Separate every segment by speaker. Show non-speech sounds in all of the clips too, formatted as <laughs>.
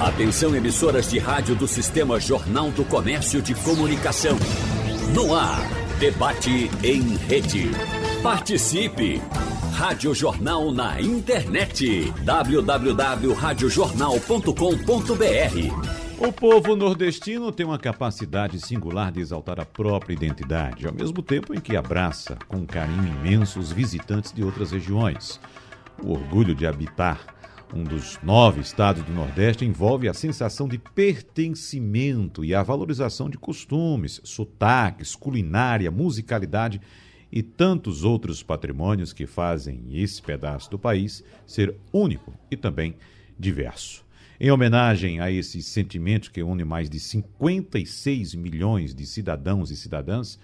Speaker 1: Atenção emissoras de rádio do Sistema Jornal do Comércio de Comunicação. No ar, debate em rede. Participe! Rádio Jornal na internet. www.radiojornal.com.br
Speaker 2: O povo nordestino tem uma capacidade singular de exaltar a própria identidade, ao mesmo tempo em que abraça com carinho imenso os visitantes de outras regiões. O orgulho de habitar um dos nove estados do Nordeste envolve a sensação de pertencimento e a valorização de costumes, sotaques, culinária, musicalidade e tantos outros patrimônios que fazem esse pedaço do país ser único e também diverso. Em homenagem a esse sentimento que une mais de 56 milhões de cidadãos e cidadãs,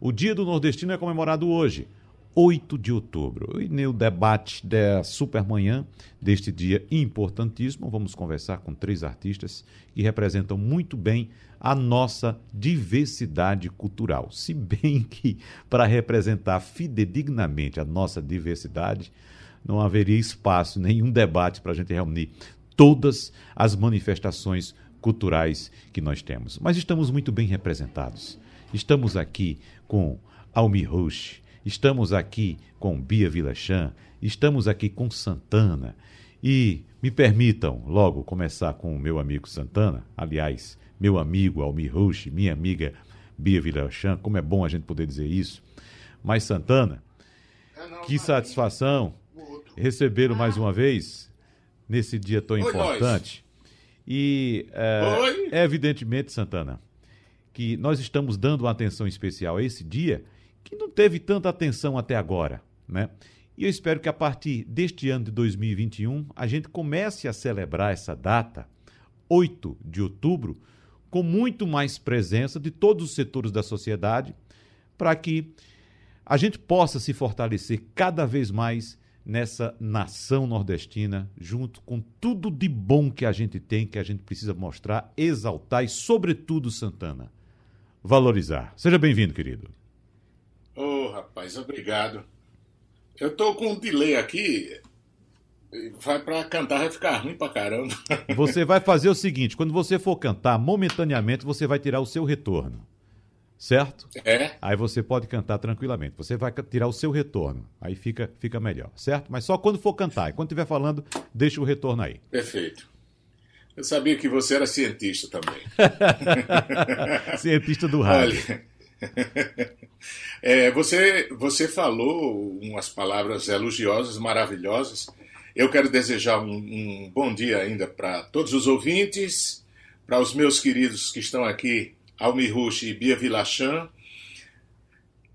Speaker 2: o Dia do Nordestino é comemorado hoje, 8 de outubro. E no debate da Supermanhã, deste dia importantíssimo, vamos conversar com três artistas que representam muito bem a nossa diversidade cultural. Se bem que, para representar fidedignamente a nossa diversidade, não haveria espaço, nenhum debate para a gente reunir todas as manifestações culturais que nós temos. Mas estamos muito bem representados. Estamos aqui com Almi Roche, Estamos aqui com Bia Vilachan, estamos aqui com Santana. E me permitam logo começar com o meu amigo Santana, aliás, meu amigo Almir Rush, minha amiga Bia Vilachan, como é bom a gente poder dizer isso. Mas Santana, que satisfação recebê-lo mais uma vez nesse dia tão importante. E é, evidentemente, Santana, que nós estamos dando uma atenção especial a esse dia que não teve tanta atenção até agora, né? E eu espero que a partir deste ano de 2021 a gente comece a celebrar essa data, 8 de outubro, com muito mais presença de todos os setores da sociedade, para que a gente possa se fortalecer cada vez mais nessa nação nordestina, junto com tudo de bom que a gente tem, que a gente precisa mostrar, exaltar e, sobretudo, Santana, valorizar. Seja bem-vindo, querido.
Speaker 3: Ô, oh, rapaz, obrigado. Eu tô com um delay aqui. Vai para cantar, vai ficar ruim pra caramba. <laughs>
Speaker 2: Você vai fazer o seguinte: quando você for cantar, momentaneamente você vai tirar o seu retorno. Certo?
Speaker 3: É.
Speaker 2: Aí você pode cantar tranquilamente. Você vai tirar o seu retorno. Aí fica, fica melhor, certo? Mas só quando for cantar. E quando estiver falando, deixa o retorno aí.
Speaker 3: Perfeito. Eu sabia que você era cientista também. <laughs>
Speaker 2: cientista do rádio. Olha, <laughs>
Speaker 3: é, você, você falou umas palavras elogiosas, maravilhosas. Eu quero desejar um, um bom dia ainda para todos os ouvintes, para os meus queridos que estão aqui, Almir Rush e Bia Vilachan.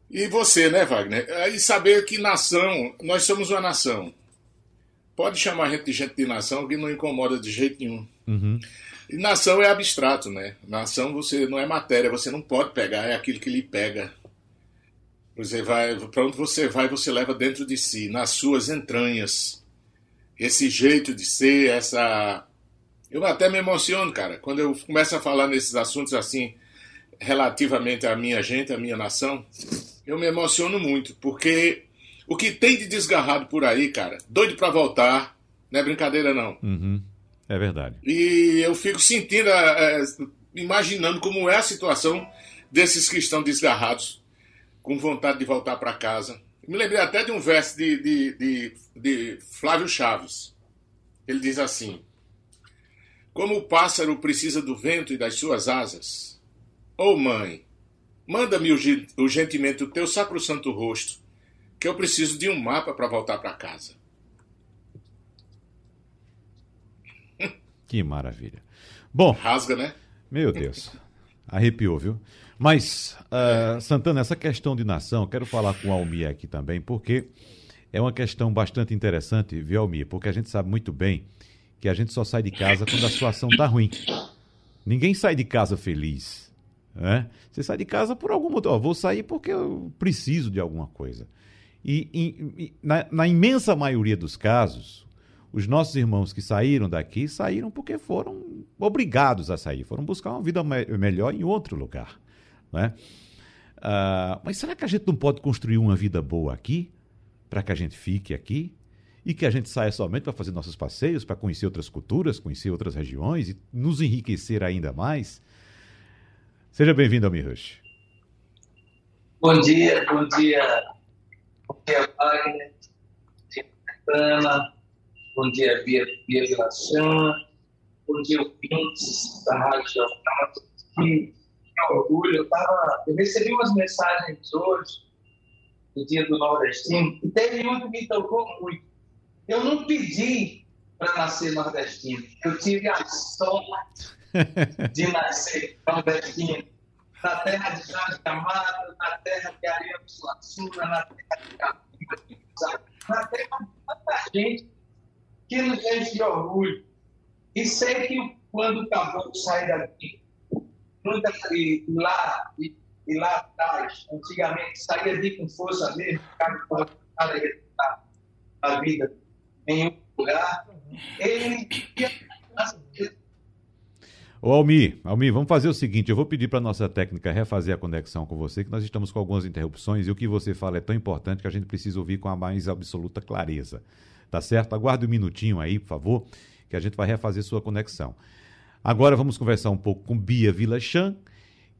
Speaker 3: E você, né, Wagner? E saber que nação, nós somos uma nação. Pode chamar a gente de gente de nação que não incomoda de jeito nenhum.
Speaker 2: Uhum.
Speaker 3: E nação é abstrato, né? Nação você não é matéria, você não pode pegar, é aquilo que lhe pega. Você vai, para onde você vai, você leva dentro de si, nas suas entranhas. Esse jeito de ser, essa. Eu até me emociono, cara, quando eu começo a falar nesses assuntos assim, relativamente à minha gente, à minha nação, eu me emociono muito, porque o que tem de desgarrado por aí, cara, doido para voltar, não é brincadeira não.
Speaker 2: Uhum. É verdade.
Speaker 3: E eu fico sentindo, é, imaginando como é a situação desses que estão desgarrados, com vontade de voltar para casa. Me lembrei até de um verso de, de, de, de Flávio Chaves. Ele diz assim: Como o pássaro precisa do vento e das suas asas, ô oh, mãe, manda-me urgentemente o teu sacro-santo rosto, que eu preciso de um mapa para voltar para casa.
Speaker 2: Que maravilha. Bom.
Speaker 3: Rasga, né?
Speaker 2: Meu Deus. Arrepiou, viu? Mas, uh, Santana, essa questão de nação, quero falar com o Almir aqui também, porque é uma questão bastante interessante, viu, Almir? Porque a gente sabe muito bem que a gente só sai de casa quando a situação está ruim. Ninguém sai de casa feliz. Né? Você sai de casa por algum motivo. vou sair porque eu preciso de alguma coisa. E, e, e na, na imensa maioria dos casos, os nossos irmãos que saíram daqui saíram porque foram obrigados a sair, foram buscar uma vida me melhor em outro lugar. Né? Uh, mas será que a gente não pode construir uma vida boa aqui? Para que a gente fique aqui? e que a gente saia somente para fazer nossos passeios, para conhecer outras culturas, conhecer outras regiões e nos enriquecer ainda mais. Seja bem-vindo ao Mirush.
Speaker 4: Bom dia, bom dia. Bom dia, Wagner. Bom dia, Ana. Bom dia, Bia, Bia. Bom dia, ouvintes da Rádio Jornal. Que, orgulho. Eu, tava, eu recebi umas mensagens hoje, no dia do Nordestino, e teve uma que me tocou muito. Eu não pedi para nascer nordestino. Eu tive a sorte de nascer nordestino na terra de Jorge Amado, na terra de Ariano Suassuna, na terra de Capina, na terra de tanta gente que nos enche de orgulho. E sei que quando o caboclo sai daqui, muita, e lá, e, e, lá atrás, antigamente, saía de com força mesmo, para a vida em um lugar, ele
Speaker 2: Ô Almi, Almi, vamos fazer o seguinte, eu vou pedir para nossa técnica refazer a conexão com você, que nós estamos com algumas interrupções e o que você fala é tão importante que a gente precisa ouvir com a mais absoluta clareza. Tá certo? Aguarde um minutinho aí, por favor, que a gente vai refazer sua conexão. Agora vamos conversar um pouco com Bia Vilachan,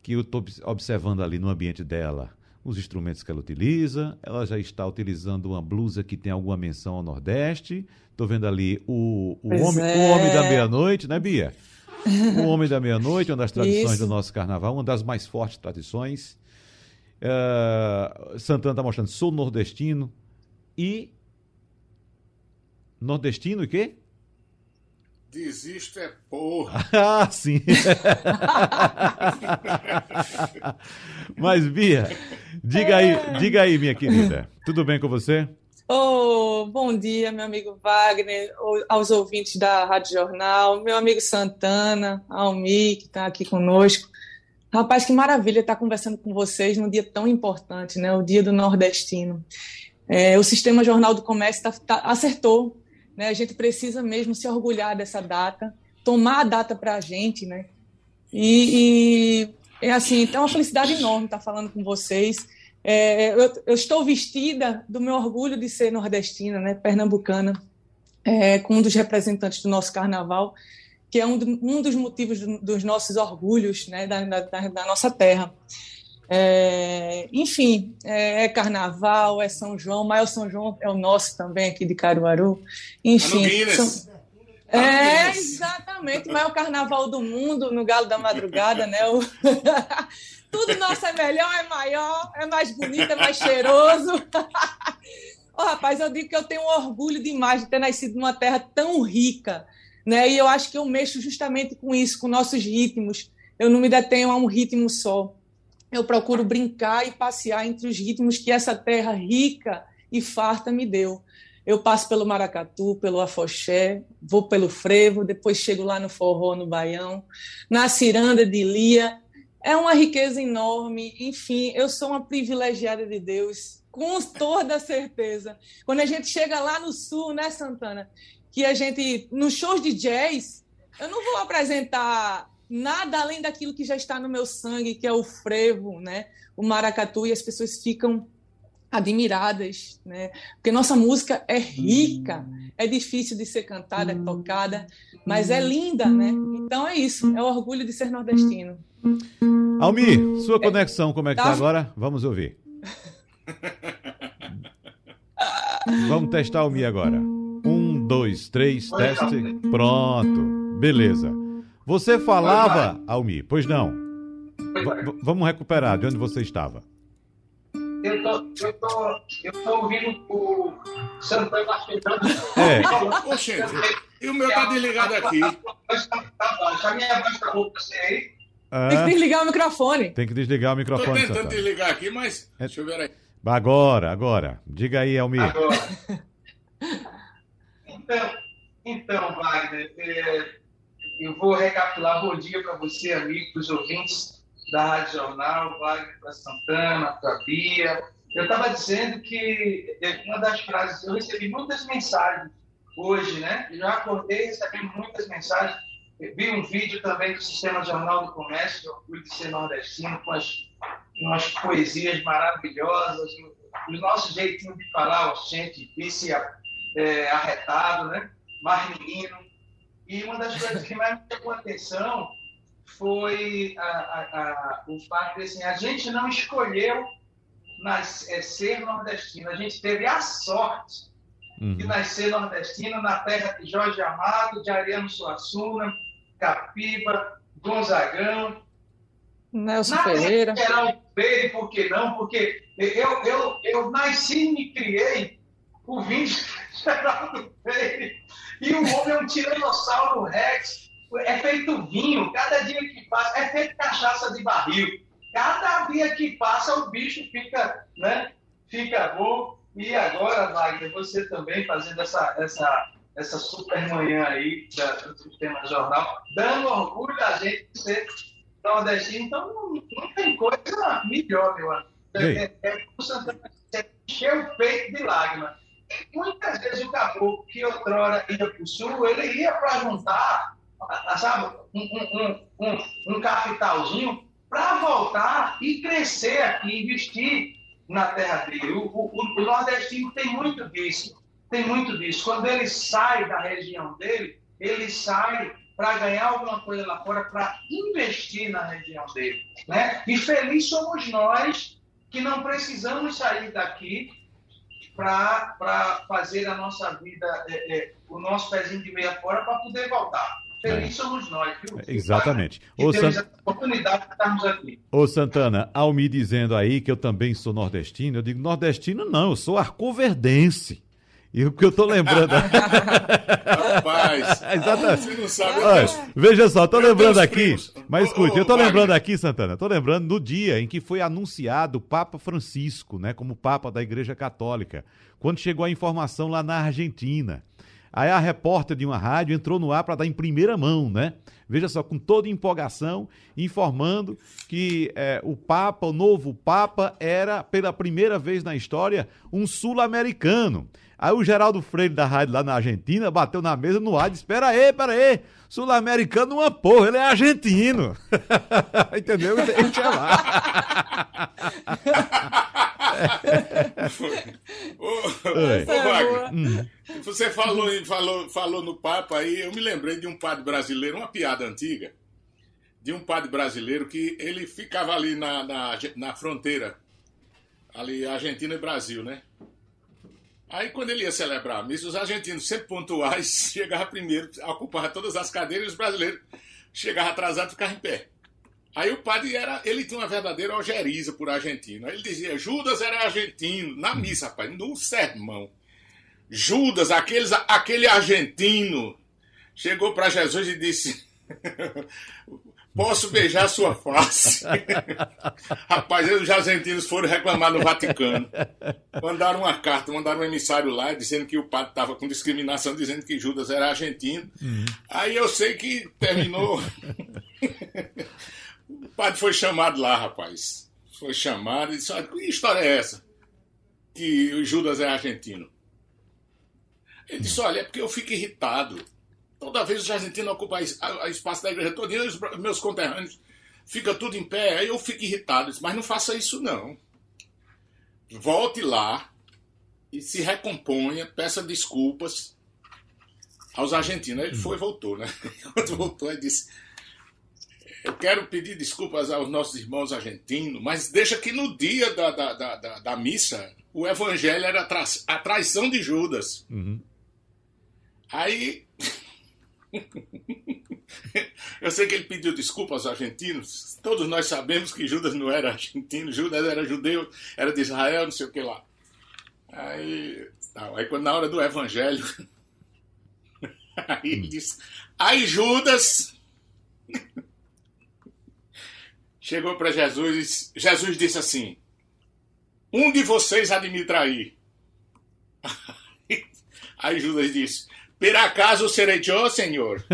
Speaker 2: que eu estou observando ali no ambiente dela os instrumentos que ela utiliza. Ela já está utilizando uma blusa que tem alguma menção ao Nordeste. Estou vendo ali o, o, homem, é. o homem da meia-noite, né, Bia? O Homem da Meia-Noite, uma das tradições Isso. do nosso carnaval, uma das mais fortes tradições. Uh, Santana está mostrando, sou nordestino e. Nordestino e quê?
Speaker 3: Desisto é porra. <laughs>
Speaker 2: ah, sim. <laughs> Mas, Bia, diga aí, diga aí, minha querida. Tudo bem com você?
Speaker 5: Oh, bom dia, meu amigo Wagner, aos ouvintes da Rádio Jornal, meu amigo Santana, Almi, que está aqui conosco. Rapaz, que maravilha estar conversando com vocês num dia tão importante, né? O Dia do Nordestino. É, o Sistema Jornal do Comércio tá, tá, acertou, né? A gente precisa mesmo se orgulhar dessa data, tomar a data para a gente, né? E, e é assim, é uma felicidade enorme estar falando com vocês. É, eu, eu, estou vestida do meu orgulho de ser nordestina, né, pernambucana, é, com um dos representantes do nosso carnaval, que é um, do, um dos motivos do, dos nossos orgulhos né, da, da, da nossa terra. É, enfim, é, é, carnaval, é São João, mas o São João é o nosso também aqui de Caruaru. Enfim. São, é, exatamente, o maior carnaval do mundo, no Galo da Madrugada, né? O... <laughs> Tudo nosso é melhor, é maior, é mais bonito, é mais cheiroso. <laughs> oh, rapaz, eu digo que eu tenho um orgulho demais de ter nascido numa terra tão rica, né? E eu acho que eu mexo justamente com isso, com nossos ritmos. Eu não me detenho a um ritmo só. Eu procuro brincar e passear entre os ritmos que essa terra rica e farta me deu. Eu passo pelo maracatu, pelo afoxé, vou pelo frevo, depois chego lá no forró, no baião, na ciranda de lia, é uma riqueza enorme. Enfim, eu sou uma privilegiada de Deus, com toda certeza. Quando a gente chega lá no sul, né, Santana? Que a gente, nos shows de jazz, eu não vou apresentar nada além daquilo que já está no meu sangue, que é o frevo, né? O maracatu, e as pessoas ficam admiradas, né? Porque nossa música é rica, é difícil de ser cantada, tocada, mas é linda, né? Então é isso, é o orgulho de ser nordestino.
Speaker 2: Almi, sua conexão, como é que tá, tá agora? Vamos ouvir. Vamos testar Almi agora. Um, dois, três, teste. Pronto. Beleza. Você falava, Almi, pois não. V vamos recuperar de onde você estava.
Speaker 4: Eu tô, eu tô, eu tô ouvindo o Santana
Speaker 3: afetando. É. Oxe, e o meu tá desligado aqui.
Speaker 4: A minha voz tá você aí?
Speaker 5: É. Tem que desligar o microfone.
Speaker 2: Tem que desligar o microfone.
Speaker 3: Estou tentando desligar aqui, mas. É. Deixa eu ver aí.
Speaker 2: Agora, agora. Diga aí, Almir. Agora.
Speaker 4: então, então, Wagner, é, eu vou recapitular. Bom dia para você, amigo, para os ouvintes da Rádio Jornal, Wagner para Santana, para Bia. Eu estava dizendo que é, uma das frases, eu recebi muitas mensagens hoje, né? Já acordei recebendo muitas mensagens vi um vídeo também do Sistema Jornal do Comércio, Orgulho de Ser Nordestino, com as, umas poesias maravilhosas, o nosso jeitinho de falar, gente, disse, é, arretado, né? mais menino. E uma das coisas que mais me chamou a atenção foi a, a, a, o fato de assim, a gente não escolheu nas, é, ser nordestino, a gente teve a sorte uhum. de nascer nordestino na terra de Jorge Amado, de Ariano Suassuna, Capiba, Gonzagão.
Speaker 5: Nelson na Ferreira.
Speaker 4: Geraldo Freire, por que não? Porque eu, eu, eu nasci e me criei ouvindo Geraldo Freire. E o homem é um tiranossauro rex. É feito vinho, cada dia que passa, é feito cachaça de barril. Cada dia que passa, o bicho fica, né, fica bom. E agora, Wagner, você também fazendo essa, essa, essa super manhã aí da, do Sistema Jornal, dando orgulho a gente de ser nordestino. Então, não, não tem coisa melhor, meu amigo. É, é, é, é encher o peito de lágrimas. Muitas vezes o caboclo que outrora ia para o sul, ele ia para juntar, sabe, um, um, um, um capitalzinho para voltar e crescer aqui, investir na terra dele. O, o, o, nordestino tem muito disso, tem muito disso. Quando ele sai da região dele, ele sai para ganhar alguma coisa lá fora, para investir na região dele. Né? E feliz somos nós que não precisamos sair daqui para fazer a nossa vida, é, é, o nosso pezinho de meia fora para poder voltar. Feliz é. somos nós, viu?
Speaker 2: Exatamente.
Speaker 4: Ô, temos Sant... a oportunidade de estarmos aqui.
Speaker 2: Ô, Santana, ao me dizendo aí que eu também sou nordestino, eu digo nordestino não, eu sou arcoverdense. E o que eu tô lembrando.
Speaker 3: Rapaz, <laughs>
Speaker 2: Exatamente. você não sabe. Olha, veja só, tô lembrando aqui. Mas escute, eu tô lembrando aqui, Santana, tô lembrando no dia em que foi anunciado o Papa Francisco, né, como Papa da Igreja Católica, quando chegou a informação lá na Argentina. Aí a repórter de uma rádio entrou no ar para dar em primeira mão, né? Veja só, com toda empolgação, informando que é, o Papa, o novo Papa, era, pela primeira vez na história, um sul-americano. Aí o Geraldo Freire da rádio lá na Argentina bateu na mesa no ar e disse: Espera aí, espera aí, sul-americano uma porra, ele é argentino. <laughs> Entendeu? Ele tinha lá. <laughs>
Speaker 3: ô, ô, hum. Você falou, falou, falou no Papa aí, eu me lembrei de um padre brasileiro, uma piada antiga, de um padre brasileiro que ele ficava ali na, na, na fronteira, ali Argentina e Brasil, né? Aí, quando ele ia celebrar a missa, os argentinos, sempre pontuais, <laughs> chegavam primeiro, ocupavam todas as cadeiras e os brasileiros chegavam atrasados e ficavam em pé. Aí o padre era, ele tinha uma verdadeira algeriza por argentino. Aí ele dizia: Judas era argentino, na missa, rapaz, no sermão. Judas, aqueles, aquele argentino, chegou para Jesus e disse: <laughs> Posso beijar sua face? <laughs> Rapaz, os argentinos foram reclamar no Vaticano. Mandaram uma carta, mandaram um emissário lá dizendo que o padre estava com discriminação, dizendo que Judas era argentino. Uhum. Aí eu sei que terminou. <laughs> o padre foi chamado lá, rapaz. Foi chamado e disse: Que história é essa? Que o Judas é argentino. Ele disse: Olha, é porque eu fico irritado Toda vez os argentinos ocupam o espaço da igreja toda, e os meus conterrâneos fica tudo em pé, aí eu fico irritado. Mas não faça isso não. Volte lá e se recomponha, peça desculpas aos argentinos. Ele foi e voltou, né? <laughs> Quando voltou, ele disse: Eu quero pedir desculpas aos nossos irmãos argentinos, mas deixa que no dia da, da, da, da, missa o evangelho era a, tra a traição de Judas. Uhum. Aí <laughs> Eu sei que ele pediu desculpas aos argentinos. Todos nós sabemos que Judas não era argentino, Judas era judeu, era de Israel, não sei o que lá. Aí, não, aí quando na hora do evangelho, <laughs> aí ele disse, aí Judas chegou para Jesus e Jesus disse assim: Um de vocês há de me trair. <laughs> Aí Judas disse: por acaso serei eu, senhor? <laughs>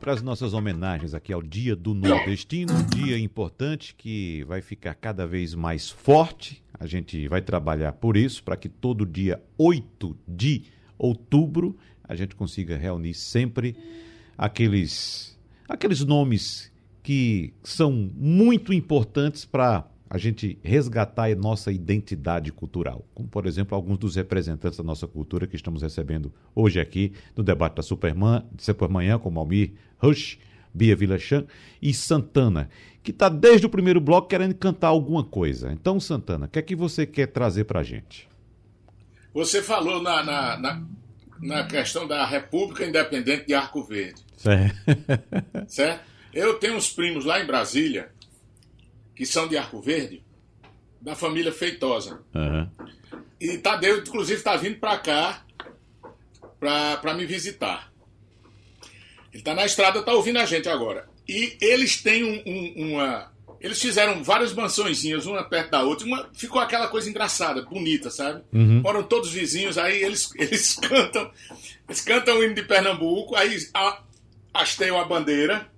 Speaker 2: Para as nossas homenagens aqui ao Dia do Nordestino, um dia importante que vai ficar cada vez mais forte. A gente vai trabalhar por isso, para que todo dia 8 de outubro a gente consiga reunir sempre aqueles, aqueles nomes que são muito importantes para a gente resgatar a nossa identidade cultural, como por exemplo alguns dos representantes da nossa cultura que estamos recebendo hoje aqui no debate da Superman, Supermanhã, como Almir Rush, Bia Vilachan e Santana, que está desde o primeiro bloco querendo cantar alguma coisa. Então, Santana, o que é que você quer trazer para a gente?
Speaker 3: Você falou na, na, na, na, questão da República Independente de Arco Verde.
Speaker 2: Certo.
Speaker 3: certo? Eu tenho uns primos lá em Brasília que são de Arco Verde, da família Feitosa.
Speaker 2: Uhum.
Speaker 3: E Tadeu, inclusive, está vindo para cá para me visitar. Ele está na estrada, está ouvindo a gente agora. E eles têm um, um, uma. Eles fizeram várias mansõezinhas, uma perto da outra. Uma, ficou aquela coisa engraçada, bonita, sabe?
Speaker 2: Uhum.
Speaker 3: Moram todos vizinhos, aí eles, eles <laughs> cantam. Eles cantam o hino de Pernambuco, aí hasteiam a bandeira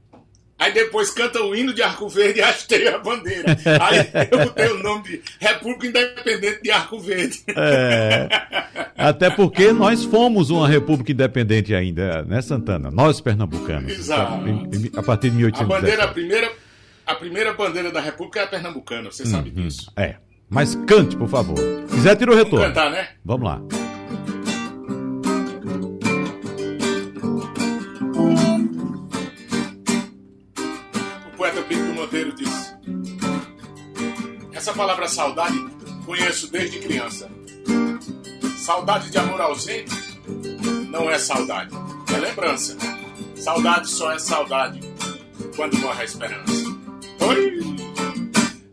Speaker 3: Aí depois canta o hino de Arco Verde e hasteia a bandeira. <laughs> Aí eu botei o nome de República Independente de Arco Verde.
Speaker 2: É, até porque nós fomos uma república independente ainda, né, Santana? Nós pernambucanos.
Speaker 3: Exato.
Speaker 2: A partir de 1800.
Speaker 3: A bandeira, a primeira, a primeira bandeira da república é a pernambucana, você sabe hum, disso.
Speaker 2: É. Mas cante, por favor. Se quiser, tira o retorno.
Speaker 3: Vamos cantar, né?
Speaker 2: Vamos lá.
Speaker 3: Essa palavra saudade conheço desde criança. Saudade de amor ausente não é saudade, é lembrança. Saudade só é saudade quando morre a esperança. Oi!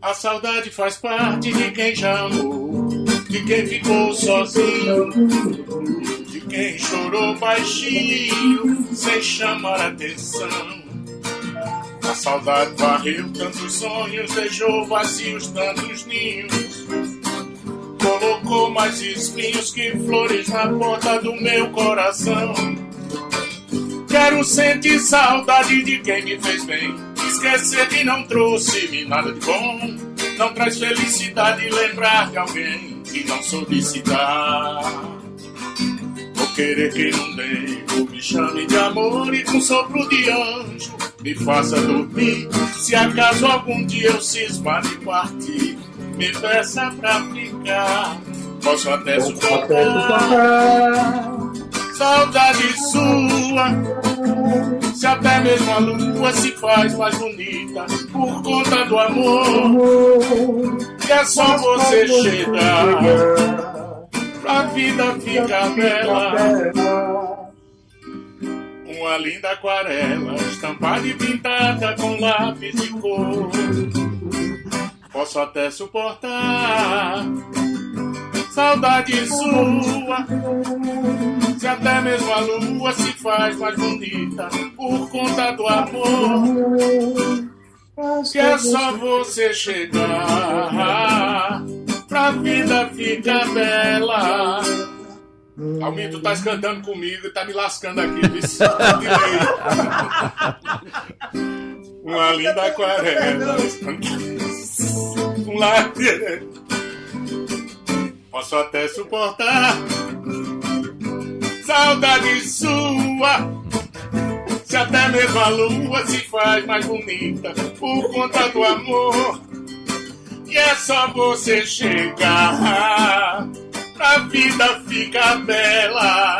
Speaker 3: A saudade faz parte de quem já amou, de quem ficou sozinho, de quem chorou baixinho, sem chamar atenção a saudade varreu tantos sonhos, deixou vazios tantos ninhos. Colocou mais espinhos que flores na porta do meu coração. Quero sentir saudade de quem me fez bem. Esquecer que não trouxe-me nada de bom. Não traz felicidade lembrar de alguém que não soube dar. Vou querer que não devo me chame de amor e com sopro de anjo me faça dormir. Se acaso algum dia eu cismar de partir, me peça pra ficar. Posso até suportar. Saudade sua, se até mesmo a lua se faz mais bonita por conta do amor. E é só você chegar, pra vida ficar bela uma linda aquarela, estampada e pintada com lápis de cor. Posso até suportar saudade sua, se até mesmo a lua se faz mais bonita por conta do amor. Que é só você chegar, pra vida ficar bela. Almir, tu tá cantando comigo e tá me lascando aqui, Uma linda aquarela. Um lápis. Posso até suportar. Saudade sua. Se até mesmo a lua se faz mais bonita por conta do amor. E é só você chegar a vida fica bela.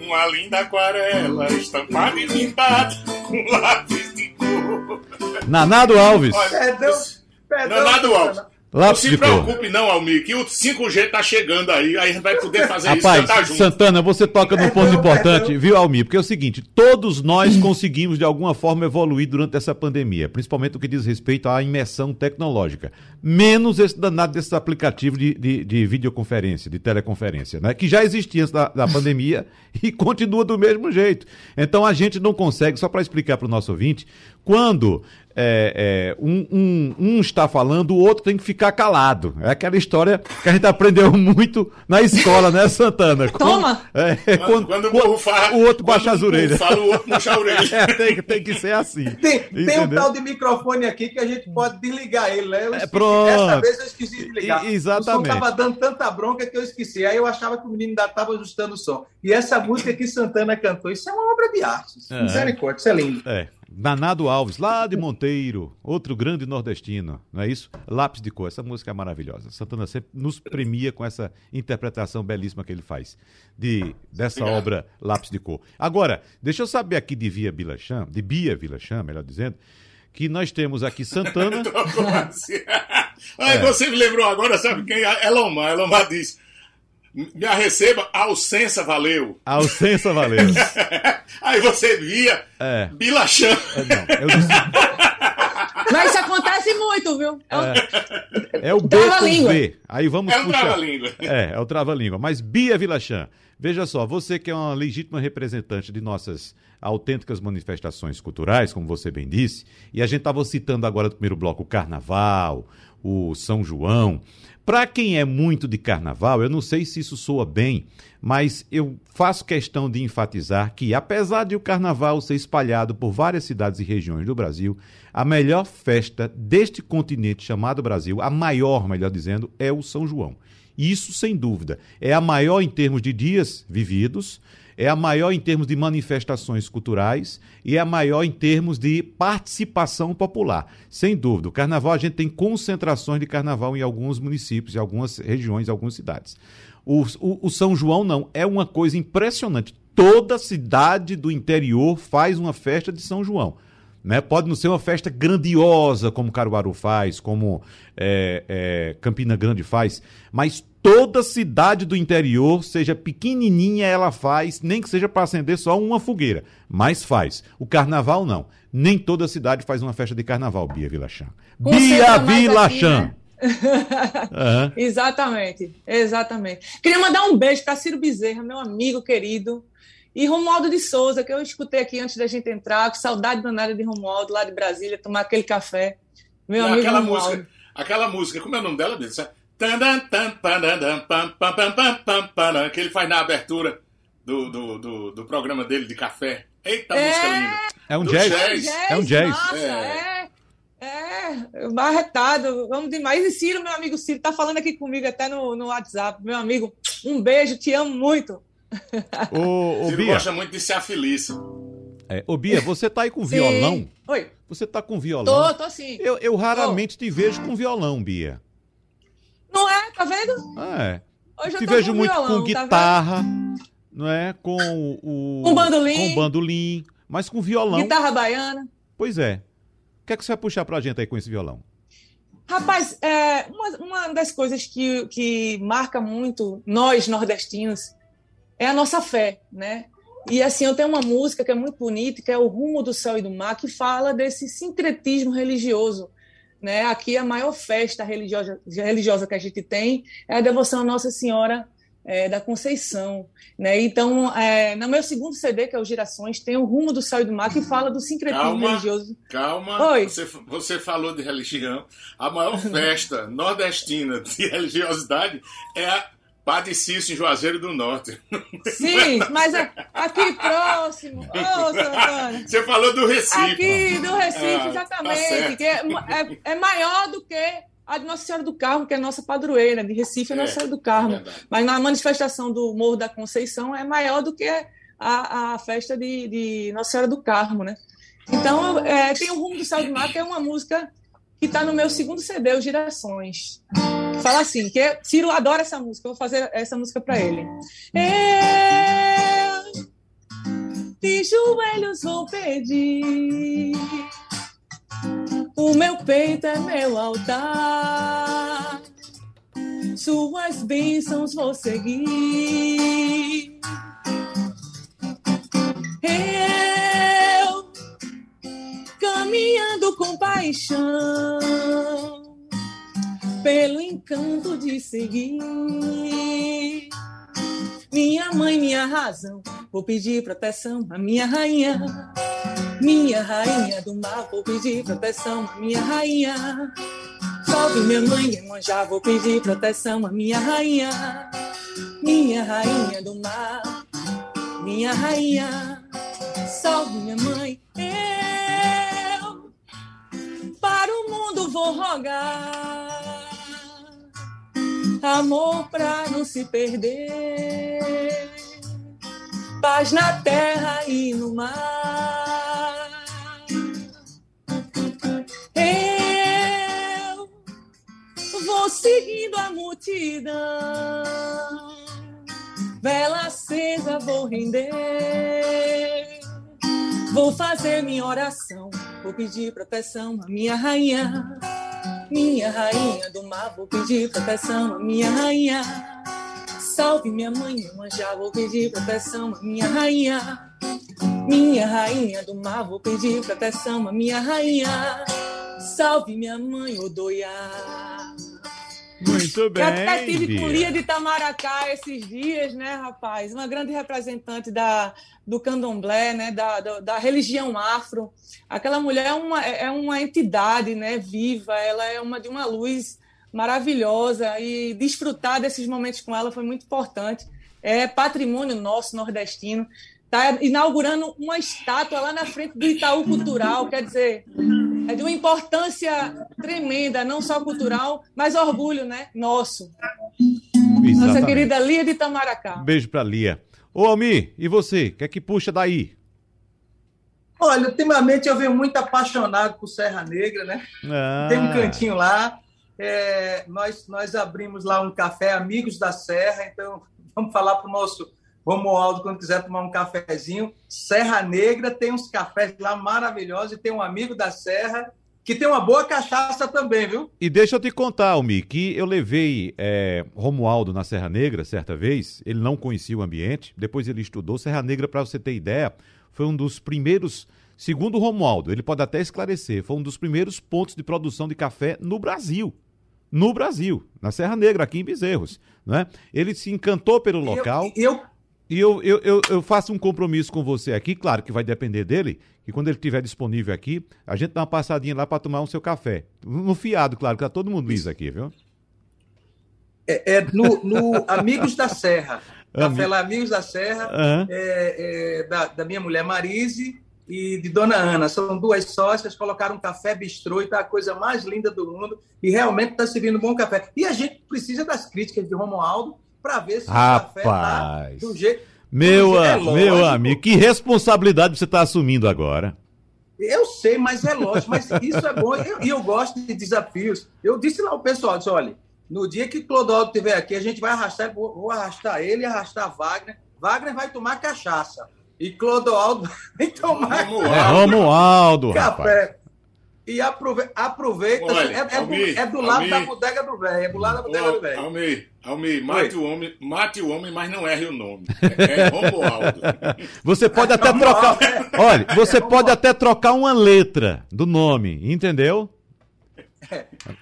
Speaker 3: Uma linda aquarela estampada e pintada com lápis de cor.
Speaker 2: Nanado Alves.
Speaker 3: Olha, perdão, perdão, Nanado Alves. Lápis não se preocupe, não, Almir, que o 5G tá chegando aí, aí a gente vai poder fazer
Speaker 2: Rapaz,
Speaker 3: isso. Rapaz,
Speaker 2: Santana, você toca no ponto importante, viu, Almir? Porque é o seguinte: todos nós conseguimos de alguma forma evoluir durante essa pandemia, principalmente o que diz respeito à imersão tecnológica. Menos esse danado desses aplicativos de, de, de videoconferência, de teleconferência, né? Que já existia antes da, da <laughs> pandemia e continua do mesmo jeito. Então a gente não consegue, só para explicar para o nosso ouvinte, quando é, é, um, um, um, está falando, o outro tem que ficar calado. É aquela história que a gente aprendeu <laughs> muito na escola, né, Santana? <laughs>
Speaker 5: Toma!
Speaker 2: É, quando, quando, quando o, fala, o, outro baixa as orelhas.
Speaker 3: Fala, o outro <laughs> puxa a orelha.
Speaker 2: É, tem, tem, que ser assim.
Speaker 4: Tem, tem, um tal de microfone aqui que a gente pode desligar ele, né?
Speaker 2: é, pronto. Dessa
Speaker 4: vez eu esqueci de desligar.
Speaker 2: E, exatamente.
Speaker 4: O som estava dando tanta bronca que eu esqueci. Aí eu achava que o menino ainda estava ajustando o som. E essa música que Santana cantou, isso é uma obra de arte. É. Misericórdia, isso é lindo.
Speaker 2: É. Danado Alves, lá de Monteiro, outro grande nordestino, não é isso? Lápis de cor, essa música é maravilhosa. Santana sempre nos premia com essa interpretação belíssima que ele faz de dessa Obrigado. obra Lápis de cor. Agora, deixa eu saber aqui de Via Vilacham, de Bia Vilacham, melhor dizendo, que nós temos aqui Santana. <laughs>
Speaker 3: Ai, é. você me lembrou agora, sabe quem? Elomar. Elomar diz. Me receba, Alcença valeu.
Speaker 2: A Alcença valeu. <laughs>
Speaker 3: Aí você via é. Bilachã. É, não. <laughs>
Speaker 5: Mas isso acontece muito, viu?
Speaker 2: É, é o B com V. Aí vamos
Speaker 3: É o trava-língua.
Speaker 2: É, é o trava-língua. Mas Bia Vilachan, veja só, você que é uma legítima representante de nossas autênticas manifestações culturais, como você bem disse, e a gente estava citando agora no primeiro bloco o Carnaval, o São João. Para quem é muito de carnaval, eu não sei se isso soa bem, mas eu faço questão de enfatizar que, apesar de o carnaval ser espalhado por várias cidades e regiões do Brasil, a melhor festa deste continente chamado Brasil, a maior, melhor dizendo, é o São João. Isso, sem dúvida, é a maior em termos de dias vividos, é a maior em termos de manifestações culturais e é a maior em termos de participação popular. Sem dúvida, o carnaval, a gente tem concentrações de carnaval em alguns municípios, em algumas regiões, em algumas cidades. O, o, o São João não, é uma coisa impressionante. Toda cidade do interior faz uma festa de São João. Né? Pode não ser uma festa grandiosa como Caruaru faz, como é, é, Campina Grande faz, mas toda cidade do interior, seja pequenininha, ela faz, nem que seja para acender só uma fogueira, mas faz. O carnaval não. Nem toda cidade faz uma festa de carnaval, Bia Vilachan. Bia Vilachan!
Speaker 5: uhum. <laughs> Exatamente, exatamente. Queria mandar um beijo para Ciro Bezerra, meu amigo querido, e Romualdo de Souza, que eu escutei aqui antes da gente entrar, com saudade danada de Romualdo, lá de Brasília, tomar aquele café. Meu amigo
Speaker 3: aquela Romualdo. música, aquela música, como é o nome dela? Que ele faz na abertura do, do, do, do programa dele de café. Eita, é, música linda.
Speaker 2: É um jazz. jazz. É um jazz.
Speaker 5: Nossa, é. é. É, barretado, vamos demais. E Ciro, meu amigo Ciro, tá falando aqui comigo até no, no WhatsApp. Meu amigo, um beijo, te amo muito.
Speaker 3: Ô, Ciro Bia. gosta muito de ser feliz.
Speaker 2: É, ô Bia, você tá aí com violão?
Speaker 5: Oi.
Speaker 2: Você tá com violão?
Speaker 5: Tô, tô sim.
Speaker 2: Eu, eu raramente te vejo com violão, Bia.
Speaker 5: Não é? Tá vendo?
Speaker 2: É. Hoje eu te vejo muito violão, com tá guitarra, tá não é? Com o.
Speaker 5: Com bandolim.
Speaker 2: Com bandolim, mas com violão.
Speaker 5: Guitarra baiana.
Speaker 2: Pois é. O que é que você vai puxar pra gente aí com esse violão?
Speaker 5: Rapaz, é, uma, uma das coisas que, que marca muito nós nordestinos é a nossa fé, né? E assim, eu tenho uma música que é muito bonita, que é O Rumo do Céu e do Mar, que fala desse sincretismo religioso né? Aqui a maior festa religiosa, religiosa que a gente tem é a devoção à Nossa Senhora é, da Conceição. Né? Então, é, no meu segundo CD, que é o Gerações, tem o Rumo do Céu e do Mar, que fala do sincretismo calma, religioso.
Speaker 3: Calma, Oi. Você, você falou de religião. A maior festa nordestina de religiosidade é a Padre Cício, em Juazeiro do Norte.
Speaker 5: Sim, mas aqui próximo. Oh.
Speaker 3: Você falou do Recife.
Speaker 5: Aqui do Recife, ah, exatamente. Tá que é, é, é, maior do que a de Nossa Senhora do Carmo, que é a nossa padroeira. De Recife é Nossa Senhora do Carmo. É mas na manifestação do Morro da Conceição é maior do que a, a festa de, de Nossa Senhora do Carmo, né? Então, é, tem o Rumo do Céu do Mar, que é uma música que está no meu segundo CD, o Gerações. Fala assim, que Ciro adora essa música, eu vou fazer essa música para ele. Eu de joelhos vou pedir, o meu peito é meu altar, suas bênçãos vou seguir. Caminhando com paixão pelo encanto de seguir. Minha mãe, minha razão, vou pedir proteção à minha rainha. Minha rainha do mar, vou pedir proteção à minha rainha. Salve minha mãe, já vou pedir proteção à minha rainha. Minha rainha do mar, minha rainha. Salve minha mãe, vou rogar amor pra não se perder, paz na terra e no mar. Eu vou seguindo a multidão, vela acesa vou render, vou fazer minha oração vou pedir proteção à minha rainha. Minha rainha do mar, vou pedir proteção à minha rainha. Salve minha mãe, já vou pedir proteção à minha rainha. Minha rainha do mar, vou pedir proteção à minha rainha. Salve minha mãe, Odoiá.
Speaker 2: Muito bem.
Speaker 5: Eu até estive
Speaker 2: Bia.
Speaker 5: com Lia de Itamaracá esses dias, né, rapaz? Uma grande representante da, do candomblé, né, da, da, da religião afro. Aquela mulher é uma, é uma entidade né, viva, ela é uma de uma luz maravilhosa e desfrutar desses momentos com ela foi muito importante. É patrimônio nosso, nordestino. Está inaugurando uma estátua lá na frente do Itaú Cultural, quer dizer, é de uma importância tremenda, não só cultural, mas orgulho, né? Nosso. Nossa
Speaker 2: Exatamente.
Speaker 5: querida Lia de Itamaracá.
Speaker 2: Um beijo pra Lia. Ô, Almir, e você? O que é que puxa daí?
Speaker 4: Olha, ultimamente eu venho muito apaixonado por Serra Negra, né?
Speaker 2: Ah,
Speaker 4: Tem um cantinho lá. é, nós, nós abrimos lá um café Amigos da Serra, então vamos falar para o nosso Romualdo quando quiser tomar um cafezinho. Serra Negra tem uns cafés lá maravilhosos e tem um amigo da Serra que tem uma boa cachaça também, viu?
Speaker 2: E deixa eu te contar, Almir, que eu levei é, Romualdo na Serra Negra certa vez. Ele não conhecia o ambiente, depois ele estudou. Serra Negra, para você ter ideia, foi um dos primeiros, segundo o Romualdo, ele pode até esclarecer, foi um dos primeiros pontos de produção de café no Brasil. No Brasil, na Serra Negra, aqui em Bezerros. Né? Ele se encantou pelo local.
Speaker 4: E eu, eu
Speaker 2: E eu, eu, eu, eu faço um compromisso com você aqui, claro que vai depender dele, que quando ele estiver disponível aqui, a gente dá uma passadinha lá para tomar um seu café. No fiado, claro, que tá todo mundo liso aqui, viu?
Speaker 4: é, é no, no Amigos da Serra. <laughs> Café lá Amigos da Serra.
Speaker 2: Aham.
Speaker 4: é, é, da, da minha mulher Marise e de Dona Ana. São duas sócias, colocaram um café bistrô e tá a coisa mais linda do mundo. E realmente está servindo bom café. E a gente precisa das críticas de Romualdo para ver se o café tá
Speaker 2: Rapaz.
Speaker 4: do jeito.
Speaker 2: Meu,
Speaker 4: É lógico.
Speaker 2: meu amigo, que responsabilidade você está assumindo agora.
Speaker 4: Eu sei, mas é lógico, mas isso é bom. E eu, eu gosto de desafios. Eu disse lá ao pessoal, disse, olha, no dia que Clodoaldo estiver aqui, a gente vai arrastar, vou, vou arrastar ele e arrastar Wagner. Wagner vai tomar cachaça. E Clodoaldo <laughs> vai tomar
Speaker 3: Vamos
Speaker 2: É. Romualdo, rapaz.
Speaker 4: E aprove- aproveita.
Speaker 3: Olha,
Speaker 4: é, é do,
Speaker 3: Almir,
Speaker 4: é do lado
Speaker 3: Almir.
Speaker 4: da bodega do velho. É do lado da bodega do velho.
Speaker 3: Almir, Almir, mate o, homem, mate o homem, mas não erre o nome. É, é Romualdo. <laughs>
Speaker 2: Você pode até
Speaker 4: Romualdo,
Speaker 2: trocar. Olha, você
Speaker 4: É,
Speaker 2: pode
Speaker 4: Romualdo.
Speaker 2: até trocar uma letra do nome, entendeu?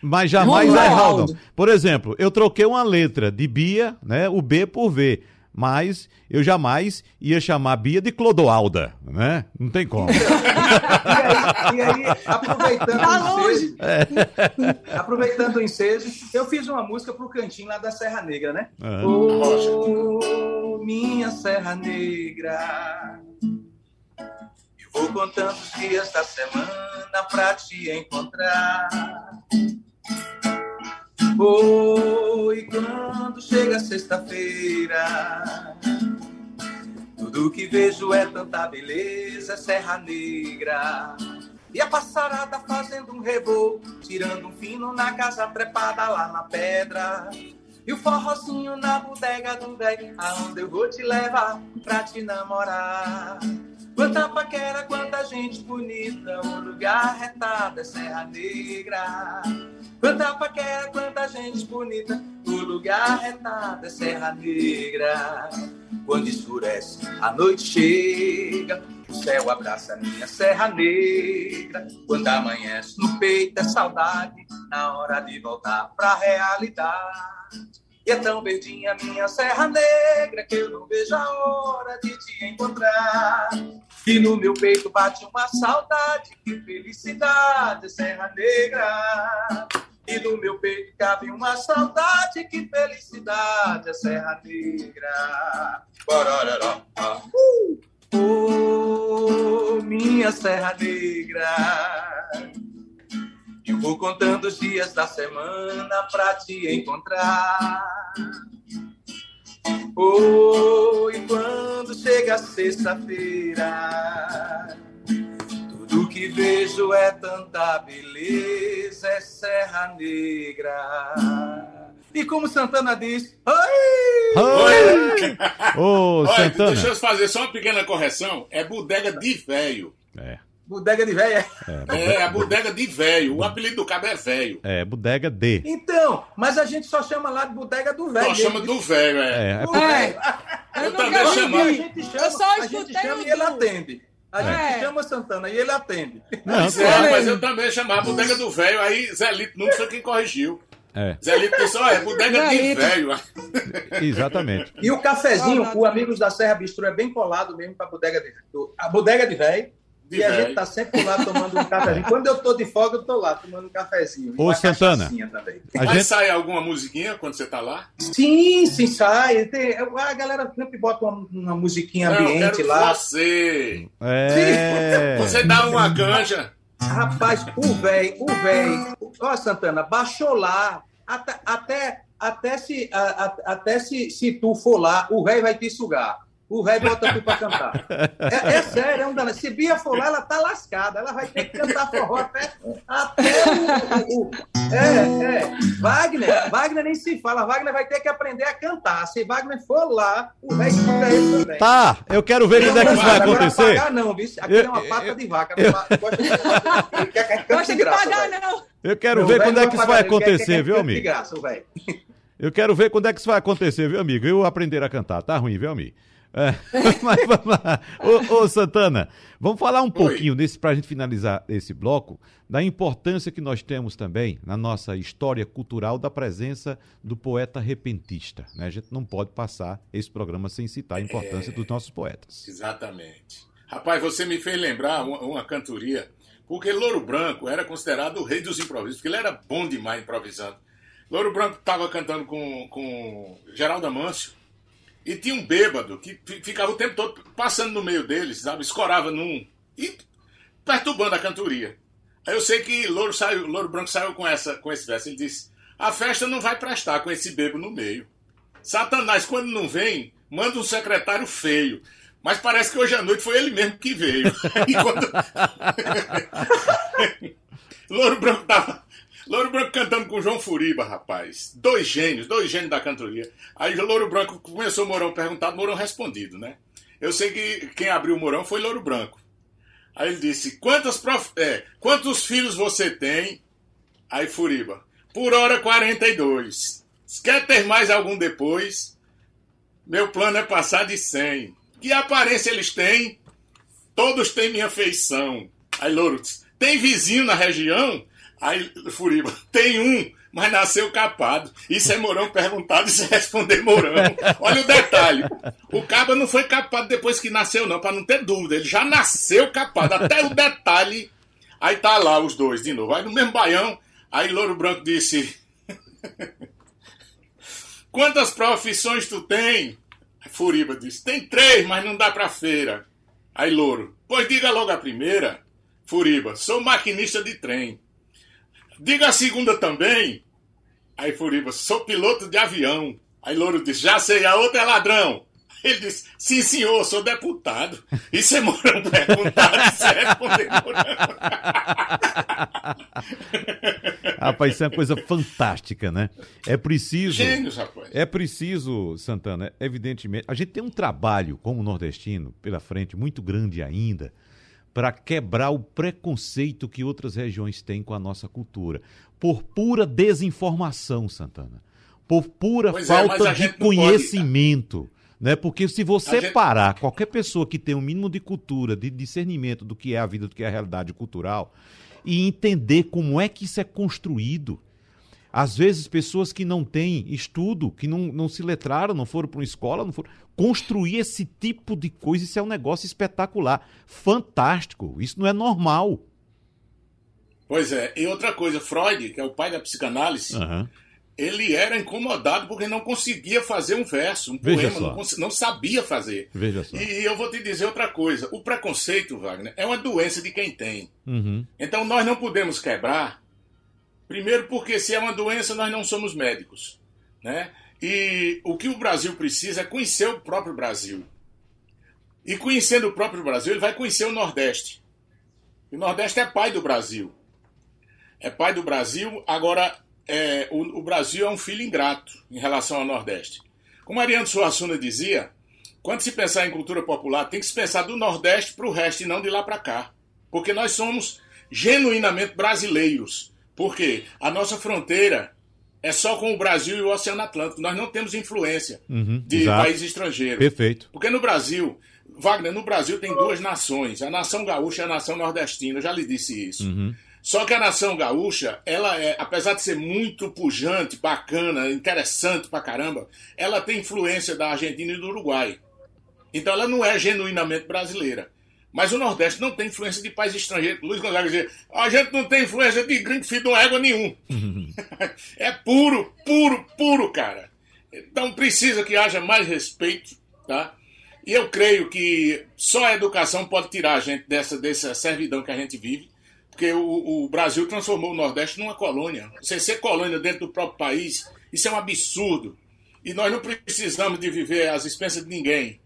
Speaker 2: Mas jamais é errar o nome. Por exemplo, eu troquei uma letra de Bia, né? O B por V. Mas eu jamais ia chamar Bia de Clodoalda, né? Não tem como. <laughs>
Speaker 4: E aí, e aí, aproveitando
Speaker 5: Tá
Speaker 4: o
Speaker 5: longe.
Speaker 4: ensejo, aproveitando o ensejo, eu fiz uma música pro cantinho lá da Serra Negra, né?
Speaker 2: Aham.
Speaker 4: Ô, minha Serra Negra, eu vou contando os dias da semana pra te encontrar. Oi, quando chega sexta-feira, tudo que vejo é tanta beleza, é Serra Negra. E a passarada fazendo um revoo, tirando um fino na casa trepada lá na pedra. E o forrozinho na bodega do velho, aonde eu vou te levar pra te namorar. Quanta paquera, quanta gente bonita, o lugar retado é Serra Negra. Quanta paquera, quanta gente bonita, o lugar retado é Serra Negra. Quando escurece, a noite chega, o céu abraça minha Serra Negra. Quando amanhece no peito é saudade, na hora de voltar pra realidade. E é tão verdinha minha Serra Negra que eu não vejo a hora de te encontrar. E no meu peito bate uma saudade, que felicidade, Serra Negra. E no meu peito cabe uma saudade, que felicidade, Serra Negra. Uh! Oh, minha Serra Negra. Vou contando os dias da semana pra te encontrar. Oh, e quando chega sexta-feira, tudo que vejo é tanta beleza, é Serra Negra. E como Santana diz, oi! Oi!
Speaker 3: Ô, Olha, Santana. Deixa eu fazer só uma pequena correção. É bodega de velho.
Speaker 4: É. Bodega de velho,
Speaker 3: é? É, a bodega de velho. O apelido do cabo é velho.
Speaker 2: É, bodega de.
Speaker 4: Então, mas a gente só chama lá de bodega do velho. Só
Speaker 3: chama do velho, é. é, é,
Speaker 4: é. Eu, eu também chamo. A gente chama, eu só a gente chama e ele atende. A é. gente chama Santana e ele atende.
Speaker 3: Não, é, mas eu também chamava bodega do velho, aí Zé Lito não foi quem corrigiu. É. Zé Lito disse, é bodega de velho. <laughs>
Speaker 2: Exatamente.
Speaker 4: E o cafezinho, o Amigos da Serra Bistrô é bem colado mesmo para a bodega de A bodega de velho de e velho. a gente tá sempre lá tomando um cafezinho. <laughs> Quando eu tô de folga, eu tô lá tomando um cafezinho.
Speaker 2: Ô, Santana.
Speaker 3: A Mas gente... sai alguma musiquinha quando você tá lá?
Speaker 4: Sim, sim, sai. Tem... a galera sempre bota uma, uma musiquinha Não, ambiente lá.
Speaker 3: Você. É... Você dá uma ganja.
Speaker 4: Rapaz, o velho, o velho. Ó, Santana, baixou lá. Até, até, até, se, a, a, até se, se tu for lá, o velho vai te sugar o velho bota tu pra cantar. É, é sério, é um danado. Se Bia for lá, ela tá lascada. Ela vai ter que cantar forró até, até o, o, É, é. Wagner, Wagner nem se fala. Wagner vai ter que aprender a cantar. Se Wagner for lá, o velho escuta ele também.
Speaker 2: Tá, eu quero ver quando é que isso vai acontecer.
Speaker 4: Não pagar, não, bicho. Aqui eu, é uma pata eu, de vaca. Eu, gosta <laughs>
Speaker 2: de, gosta de pagar, não. Eu quero ver quando é que isso vai acontecer, viu, amigo? De graça, velho. Eu quero ver quando é que isso vai acontecer, viu, amigo? Eu aprender a cantar. Tá ruim, viu, amigo? É, <laughs> mas vamos lá. Ô, ô, Santana, vamos falar um pouquinho para a gente finalizar esse bloco, da importância que nós temos também na nossa história cultural da presença do poeta repentista. Né? A gente não pode passar esse programa sem citar a importância é, dos nossos poetas.
Speaker 3: Exatamente. Rapaz, você me fez lembrar uma, uma cantoria, porque Louro Branco era considerado o rei dos improvisos, porque ele era bom demais improvisando. Louro Branco estava cantando com, com Geraldo Amâncio, e tinha um bêbado que ficava o tempo todo passando no meio deles, sabe? Escorava num. E perturbando a cantoria. Aí eu sei que Louro, saiu, Louro Branco saiu com, essa, com esse verso. Ele disse: A festa não vai prestar com esse bêbado no meio. Satanás, quando não vem, manda um secretário feio. Mas parece que hoje à noite foi ele mesmo que veio. <laughs> E quando... <laughs> Louro Branco tava Louro Branco cantando com João Furiba, rapaz. Dois gênios, dois gênios da cantoria. Aí Louro Branco começou o Mourão perguntado, Mourão respondido, né? Eu sei que quem abriu o Mourão foi Louro Branco. Aí ele disse: prof... é, Quantos filhos você tem? Aí Furiba: Por hora 42. Quer ter mais algum depois? Meu plano é passar de 100. Que aparência eles têm? Todos têm minha feição. Aí Louro disse: Tem vizinho na região? Aí, Furiba, <laughs> tem um, mas nasceu capado. Isso é Mourão perguntado e se responder Mourão. Olha o detalhe. O caba não foi capado depois que nasceu, não, para não ter dúvida. Ele já nasceu capado. Até o detalhe. Aí tá lá os dois de novo. Aí no mesmo baião, aí Louro Branco disse: <laughs> Quantas profissões tu tem? Furiba disse: Tem três, mas não dá pra feira. Aí Louro: Pois diga logo a primeira. Furiba: Sou maquinista de trem. Diga a segunda também. Aí Furiba, sou piloto de avião. Aí Louro disse, já sei, a outra é ladrão. Ele disse, sim senhor, sou deputado. Isso é Mourão perguntado, isso é responder.
Speaker 2: Rapaz, isso é uma coisa fantástica, né? É preciso.
Speaker 3: Gênios, rapaz.
Speaker 2: É preciso, Santana, evidentemente. A gente tem um trabalho como nordestino pela frente muito grande ainda para quebrar o preconceito que outras regiões têm com a nossa cultura. Por pura desinformação, Santana. Por pura pois é, falta é, de conhecimento. Pode... Né? Porque se você gente... parar, qualquer pessoa que tem um mínimo de cultura, de discernimento do que é a vida, do que é a realidade cultural, e entender como é que isso é construído, às vezes, pessoas que não têm estudo, que não, não se letraram, não foram para uma escola, não foram. Construir esse tipo de coisa, isso é um negócio espetacular, fantástico. Isso não é normal.
Speaker 3: Pois é. E outra coisa, Freud, que é o pai da psicanálise, uhum. ele era incomodado porque não conseguia fazer um verso, um Veja poema, não, não, sabia fazer.
Speaker 2: Veja só.
Speaker 3: E eu vou te dizer outra coisa: o preconceito, Wagner, é uma doença de quem tem.
Speaker 2: Uhum.
Speaker 3: Então nós não podemos quebrar Primeiro, porque se é uma doença, nós não somos médicos. Né? E o que o Brasil precisa é conhecer o próprio Brasil. E conhecendo o próprio Brasil, ele vai conhecer o Nordeste. O Nordeste é pai do Brasil. É pai do Brasil. Agora, é, o, o, Brasil é um filho ingrato em relação ao Nordeste. Como Ariano Suassuna dizia, quando se pensar em cultura popular, tem que se pensar do Nordeste para o resto e não de lá para cá. Porque nós somos genuinamente brasileiros. Porque a nossa fronteira é só com o Brasil e o Oceano Atlântico. Nós não temos influência
Speaker 2: uhum,
Speaker 3: de
Speaker 2: exato.
Speaker 3: países estrangeiros.
Speaker 2: Perfeito.
Speaker 3: Porque no Brasil, Wagner, no Brasil tem duas nações, a nação gaúcha e a nação nordestina. Eu já lhe disse isso.
Speaker 2: Uhum.
Speaker 3: Só que a nação gaúcha, ela é, apesar de ser muito pujante, bacana, interessante pra caramba, ela tem influência da Argentina e do Uruguai. Então ela não é genuinamente brasileira. Mas o Nordeste não tem influência de país estrangeiro. Luiz Gonzaga dizia, a gente não tem influência de gringo filho de uma égua nenhum. <laughs> é puro, puro, puro, cara. Então precisa que haja mais respeito, tá? E eu creio que só a educação pode tirar a gente dessa, dessa servidão que a gente vive, porque o, o Brasil transformou o Nordeste numa colônia. Você ser colônia dentro do próprio país, isso é um absurdo. E nós não precisamos de viver às expensas de ninguém,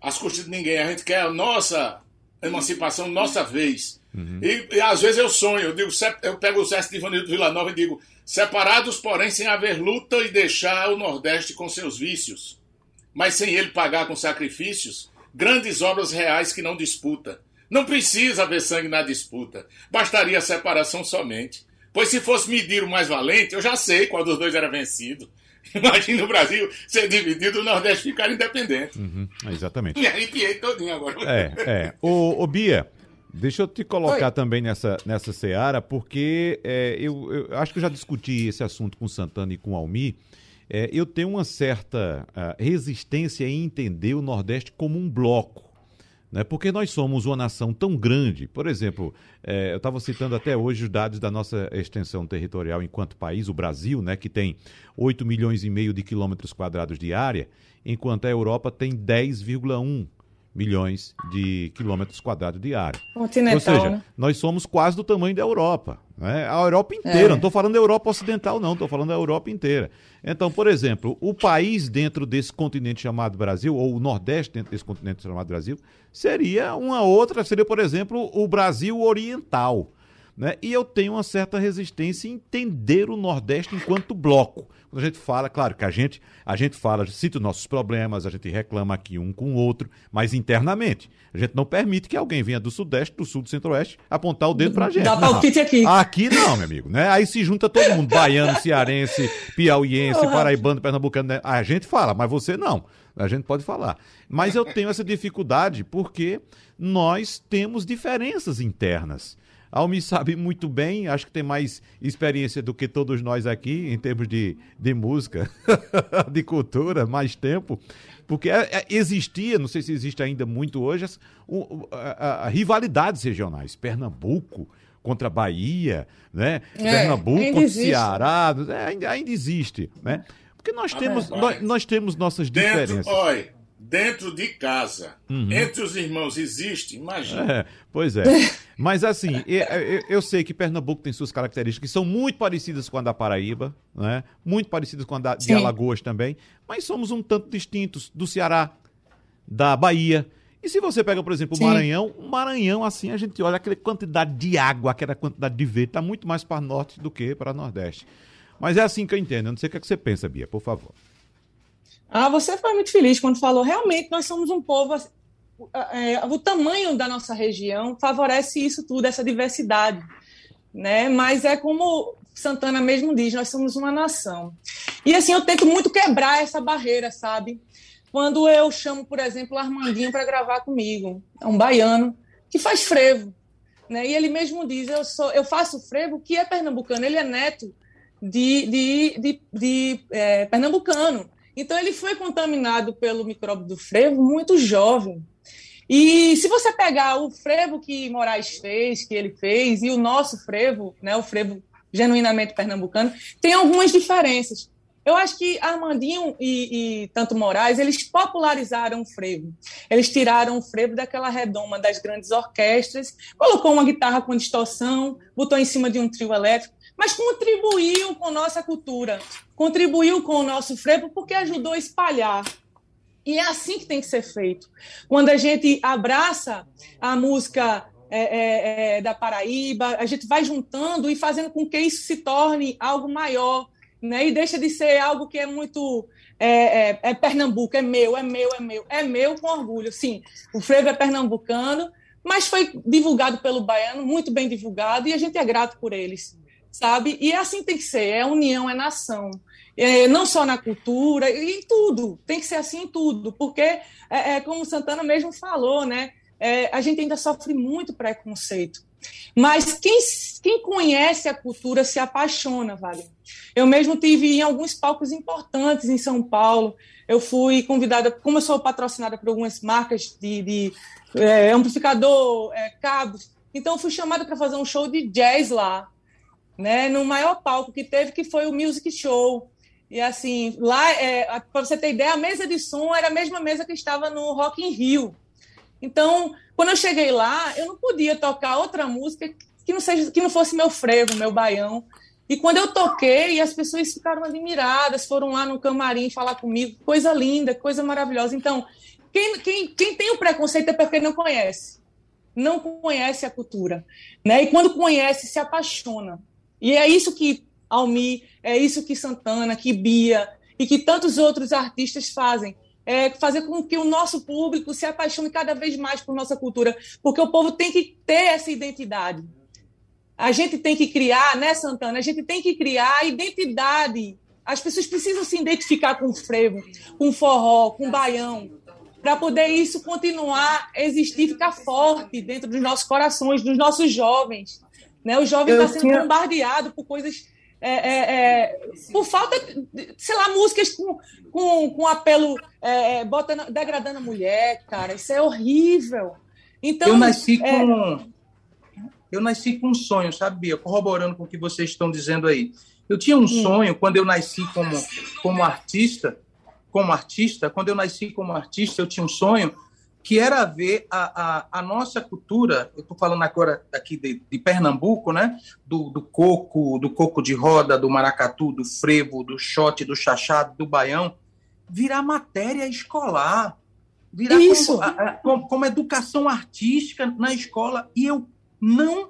Speaker 3: às custas de ninguém. A gente quer a nossa emancipação, nossa vez. Uhum. E, e, às vezes eu sonho, eu digo, eu pego o César de Ivanildo Vila Nova e digo, separados, porém, sem haver luta e deixar o Nordeste com seus vícios, mas sem ele pagar com sacrifícios grandes obras reais que não disputa. Não precisa haver sangue na disputa, bastaria a separação somente. Pois se fosse medir o mais valente, eu já sei qual dos dois era vencido. <laughs> Imagina o Brasil ser dividido e o Nordeste ficar independente.
Speaker 2: Uhum, exatamente. <laughs>
Speaker 3: Me arrepiei todinho agora.
Speaker 2: É, é. Ô, ô Bia, deixa eu te colocar Oi. também nessa, nessa seara, porque é, eu, eu, acho que eu já discuti esse assunto com o Santana e com o Almi. É, eu tenho uma certa uh, resistência em entender o Nordeste como um bloco né? porque nós somos uma nação tão grande. Por exemplo, é, eu estava citando até hoje os dados da nossa extensão territorial enquanto país, o Brasil, né, que tem 8 milhões e meio de quilômetros quadrados de área, enquanto a Europa tem 10,1 milhões de quilômetros quadrados de área.
Speaker 5: Continental,
Speaker 2: Ou seja,
Speaker 5: né?
Speaker 2: nós somos quase do tamanho da Europa. Né? A Europa inteira, é. não estou falando da Europa Ocidental, não, estou falando da Europa inteira. Então, por exemplo, o país dentro desse continente chamado Brasil, ou o Nordeste dentro desse continente chamado Brasil, seria uma outra, seria, por exemplo, o Brasil Oriental. Né? E eu tenho uma certa resistência em entender o Nordeste enquanto bloco. Quando a gente fala, claro que a gente, a gente fala, cita os nossos problemas, a gente reclama aqui um com o outro, mas internamente. A gente não permite que alguém venha do Sudeste, do Sul, do Centro-Oeste, apontar o dedo pra gente.
Speaker 5: Dá palpite aqui.
Speaker 2: Aqui não, meu amigo. Né? Aí se junta todo mundo, baiano, cearense, piauiense, paraibano, pernambucano. Né? A gente fala, mas você não. A gente pode falar. Mas eu tenho essa dificuldade porque nós temos diferenças internas. Almi sabe muito bem, acho que tem mais experiência do que todos nós aqui em termos de, de música, <laughs> de cultura, mais tempo. Porque é, é, existia, não sei se existe ainda muito hoje, as, o, a, a, rivalidades regionais. Pernambuco contra Bahia, né? É, Pernambuco contra existe. Ceará, é, ainda, ainda existe, né? Porque nós temos, nós, nós, temos nossas Dentro, diferenças.
Speaker 3: Oi, dentro de casa, uhum. entre os irmãos, existe, imagina.
Speaker 2: É, pois é. <laughs> Mas assim, eu, eu, eu, sei que Pernambuco tem suas características que são muito parecidas com a da Paraíba, né? muito parecidas com a da, de Alagoas também, mas somos um tanto distintos do Ceará, da Bahia. E se você pega, por exemplo, o Maranhão, o Maranhão, assim, a gente olha aquela quantidade de água, aquela quantidade de verde, está muito mais para norte do que para nordeste. Mas é assim que eu entendo. Eu não sei o que, é que você pensa, Bia, por favor.
Speaker 5: Ah, você foi muito feliz quando falou. Realmente, nós somos um povo. É, o tamanho da nossa região favorece isso tudo, essa diversidade. Né? Mas é como Santana mesmo diz, nós somos uma nação. E assim, eu tento muito quebrar essa barreira, sabe? Quando eu chamo, por exemplo, Armandinho para gravar comigo, é um baiano que faz frevo. Né? E ele mesmo diz: eu, sou, eu faço frevo que é pernambucano, ele é neto de, de, de, de é, pernambucano. Então, ele foi contaminado pelo micróbio do frevo muito jovem. E se você pegar o frevo que Moraes fez, que ele fez, e o nosso frevo, né, o frevo genuinamente pernambucano, tem algumas diferenças. Eu acho que Armandinho e, e, tanto Moraes, eles popularizaram o frevo. Eles tiraram o frevo daquela redoma das grandes orquestras, colocou uma guitarra com distorção, botou em cima de um trio elétrico mas contribuiu com nossa cultura, contribuiu com o nosso frevo porque ajudou a espalhar. E é assim que tem que ser feito. Quando a gente abraça a música é, é, é, da Paraíba, a gente vai juntando e fazendo com que isso se torne algo maior, né? E deixa de ser algo que é muito é, é, é, Pernambuco, é meu, é meu, é meu, é meu com orgulho. Sim, o frevo é pernambucano, mas foi divulgado pelo baiano, muito bem divulgado, e a gente é grato por eles, sabe? E assim tem que ser, é união, é nação. É, não só na cultura, em tudo, tem que ser assim em tudo, porque, é, é como Santana mesmo falou, né? É, a gente ainda sofre muito preconceito. Mas quem, quem conhece a cultura se apaixona, Wagner. Eu mesmo tive em alguns palcos importantes em São Paulo. Eu fui convidada, como eu sou patrocinada por algumas marcas de, de é, amplificador, é, cabos, então fui chamada para fazer um show de jazz lá, né, no maior palco que teve, que foi o Music Show. E assim, lá, é, para você ter ideia, a mesa de som era a mesma mesa que estava no Rock in Rio. Então, quando eu cheguei lá, eu não podia tocar outra música que não, seja, que não fosse meu frevo, meu baião. E quando eu toquei, as pessoas ficaram admiradas, foram lá no camarim falar comigo, coisa linda, coisa maravilhosa. Então, quem, quem, quem tem o preconceito é porque não conhece, não conhece a cultura, né? E quando conhece, se apaixona. E é isso que Almi, é isso que Santana, que Bia e que tantos outros artistas fazem é, fazer com que o nosso público se apaixone cada vez mais por nossa cultura, porque o povo tem que ter essa identidade. A gente tem que criar, né, Santana? A gente tem que criar a identidade. As pessoas precisam se identificar com o frevo, com o forró, com o baião, para poder isso continuar a existir, ficar forte dentro dos nossos corações, dos nossos jovens. Né? O jovem está sendo tinha... bombardeado por coisas é, é, é, por falta, sei lá, músicas com, com, com apelo é, é, botando, degradando a mulher, cara. Isso é horrível. Então,
Speaker 4: eu nasci é, com. Eu nasci com um sonho, sabia? Corroborando com o que vocês estão dizendo aí. Eu tinha um sonho quando eu nasci como, como artista, como artista, quando eu nasci como artista, eu tinha um sonho que era ver a, a, a nossa cultura, eu estou falando agora aqui de, de Pernambuco, né? Do, do, coco, do coco de roda, do maracatu, do frevo, do shot, do chachado, do baião, virar matéria escolar, virar Isso. Como, como, como educação artística na escola. E eu não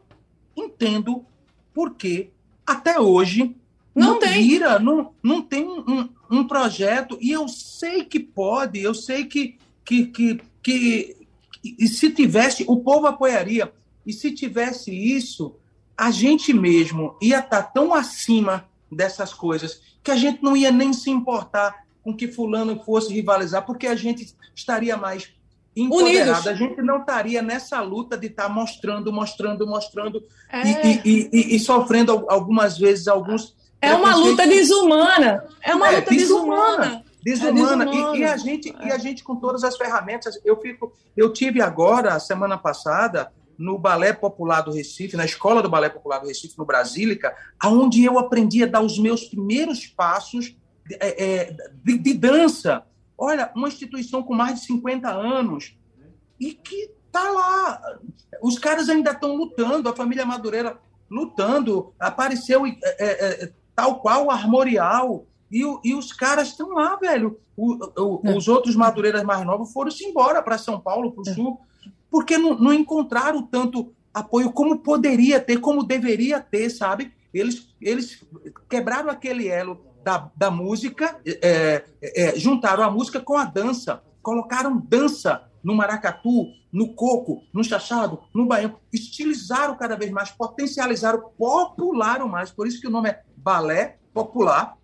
Speaker 4: entendo por que até hoje não, não tem. vira, não, não tem um, um projeto. E eu sei que pode, eu sei que, que, que que e se tivesse, o povo apoiaria. E se tivesse isso, a gente mesmo ia estar tá tão acima dessas coisas que a gente não ia nem se importar com que fulano fosse rivalizar, porque a gente estaria mais empoderado. Unidos. A gente não estaria nessa luta de estar tá mostrando, mostrando, mostrando é. e, e, e, e, sofrendo algumas vezes alguns.
Speaker 5: É uma luta desumana. É uma é, luta desumana. desumana.
Speaker 4: Desumana. É e, e, a gente, é. e a gente com todas as ferramentas. Eu fico, eu tive agora, semana passada, no Balé Popular do Recife, na Escola do Balé Popular do Recife, no Brasílica, aonde eu aprendi a dar os meus primeiros passos de, é, é de, de dança. Olha, uma instituição com mais de 50 anos e que tá lá. Os caras ainda estão lutando, a família Madureira lutando. Apareceu é, é, tal qual o Armorial, e, o, e os caras estão lá, velho. O, o, é. Os outros Madureiras mais novos foram-se embora para São Paulo, para o é. Sul, porque não, não encontraram tanto apoio como poderia ter, como deveria ter, sabe? Eles, eles quebraram aquele elo da, da música, é, é, juntaram a música com a dança, colocaram dança no maracatu, no coco, no chachado, no baião, estilizaram cada vez mais, potencializaram, popularam mais, por isso que o nome é balé popular,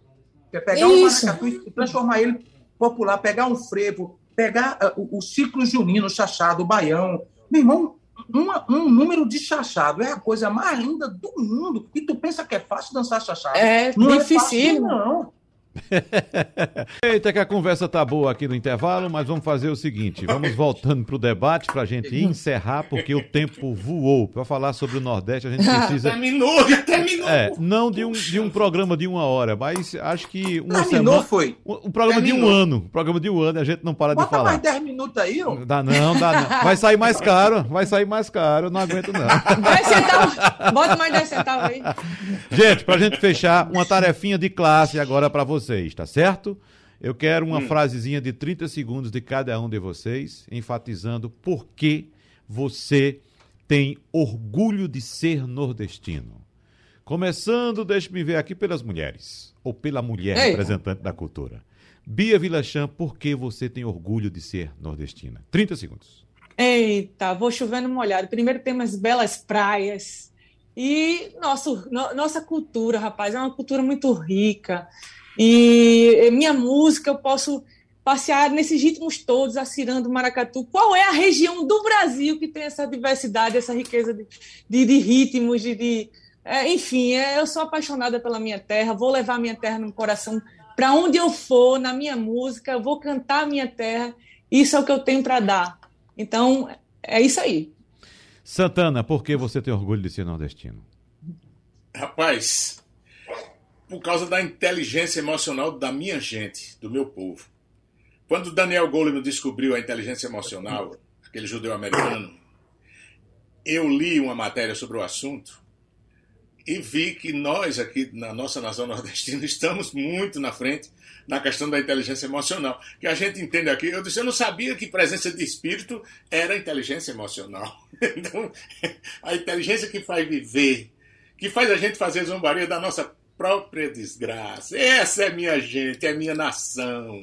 Speaker 4: é pegar Isso. um maracatu e transformar ele popular, pegar um frevo, pegar uh, o, o, ciclo junino, o chachado, o baião. Meu irmão, uma, um número de chachado é a coisa mais linda do mundo. E tu pensa que é fácil dançar chachado?
Speaker 5: É não difícil. É fácil,
Speaker 4: não. <laughs>
Speaker 2: Eita, que a conversa tá boa aqui no intervalo, mas vamos fazer o seguinte: vamos voltando para o debate para a gente encerrar, porque o tempo voou. Para falar sobre o Nordeste, a gente <laughs> precisa.
Speaker 3: terminou, já terminou!
Speaker 2: É, não de um, de um programa de uma hora, mas acho que uma
Speaker 4: terminou,
Speaker 2: semana.
Speaker 4: foi?
Speaker 2: Um, um programa terminou. de um ano. Um programa de um ano, a gente não para
Speaker 4: Bota
Speaker 2: de falar.
Speaker 4: mais 10 minutos aí, ó.
Speaker 2: Dá não, dá não. Vai sair mais caro, vai sair mais caro, não aguento não. <laughs>
Speaker 5: 10 centavos, bota mais 10 centavos aí.
Speaker 2: Gente, para a gente fechar, uma tarefinha de classe agora para vocês, tá certo? Eu quero uma hum. frasezinha de 30 segundos de cada um de vocês, enfatizando por que você tem orgulho de ser nordestino? Começando, deixe-me ver aqui pelas mulheres, ou pela mulher
Speaker 5: Ei.
Speaker 2: representante da cultura. Bia Vilachan, por que você tem orgulho de ser nordestina? 30 segundos.
Speaker 5: Eita, vou chovendo molhado. Primeiro temos belas praias. E nosso, no- nossa cultura, rapaz, é uma cultura muito rica. E eh, minha música, eu posso passear nesses ritmos todos, a ciranda, o maracatu. Qual é a região do Brasil que tem essa diversidade, essa riqueza de, de, de ritmos, de, de- é, enfim, é, eu sou apaixonada pela minha terra, vou levar minha terra no coração para onde eu for, na minha música, eu vou cantar a minha terra. Isso é o que eu tenho para dar. Então, é isso aí.
Speaker 2: Santana, por que você tem orgulho de ser nordestino?
Speaker 3: Rapaz, por causa da inteligência emocional da minha gente, do meu povo. Quando Daniel Goleman descobriu a inteligência emocional, aquele judeu americano, eu li uma matéria sobre o assunto e vi que nós aqui na nossa nação <laughs> nordestina estamos muito na frente na questão da inteligência emocional. Que a gente entende aqui. Eu disse, eu não sabia que presença de espírito era inteligência emocional. <laughs> Então, a inteligência que faz viver, que faz a gente fazer zombaria da nossa própria desgraça. Essa é minha gente, é minha nação.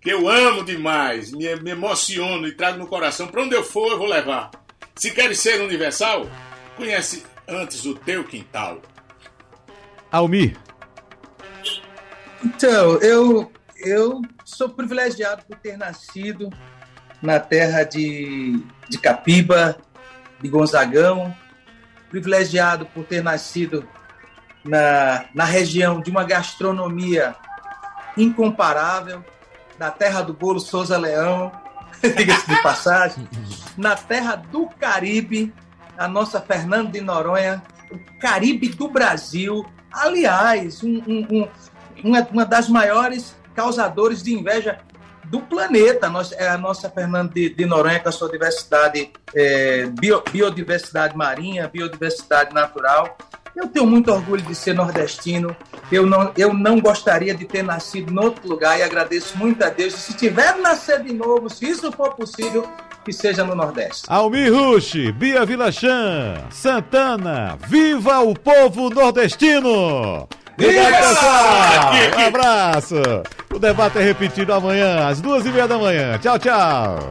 Speaker 3: Que eu amo demais, me, me emociono e trago no coração. Para onde eu for, eu vou levar. Se queres ser universal, conhece antes o teu quintal.
Speaker 2: Almir,
Speaker 4: Então, eu, eu sou privilegiado por ter nascido na terra de, de Capiba, de Gonzagão, privilegiado por ter nascido na, na região de uma gastronomia incomparável, da terra do bolo Souza Leão, <laughs> diga-se de passagem, na terra do Caribe, a nossa Fernando de Noronha, o Caribe do Brasil. Aliás, um- um- um, uma, uma das maiores causadores de inveja do planeta. Nós, é a nossa Fernando de, de Noronha, com a sua diversidade, é, bio- biodiversidade marinha, biodiversidade natural. Eu tenho muito orgulho de ser nordestino. Eu não, eu não gostaria de ter nascido em outro lugar e agradeço muito a Deus. E se tiver nascer de novo, se isso for possível, que seja no Nordeste.
Speaker 2: Almir Rushi, Bia Vilachan, Santana, viva o povo nordestino! Obrigado,
Speaker 3: Viva!
Speaker 2: pessoal! Um abraço! O debate é repetido amanhã, às duas e meia da manhã. Tchau, tchau!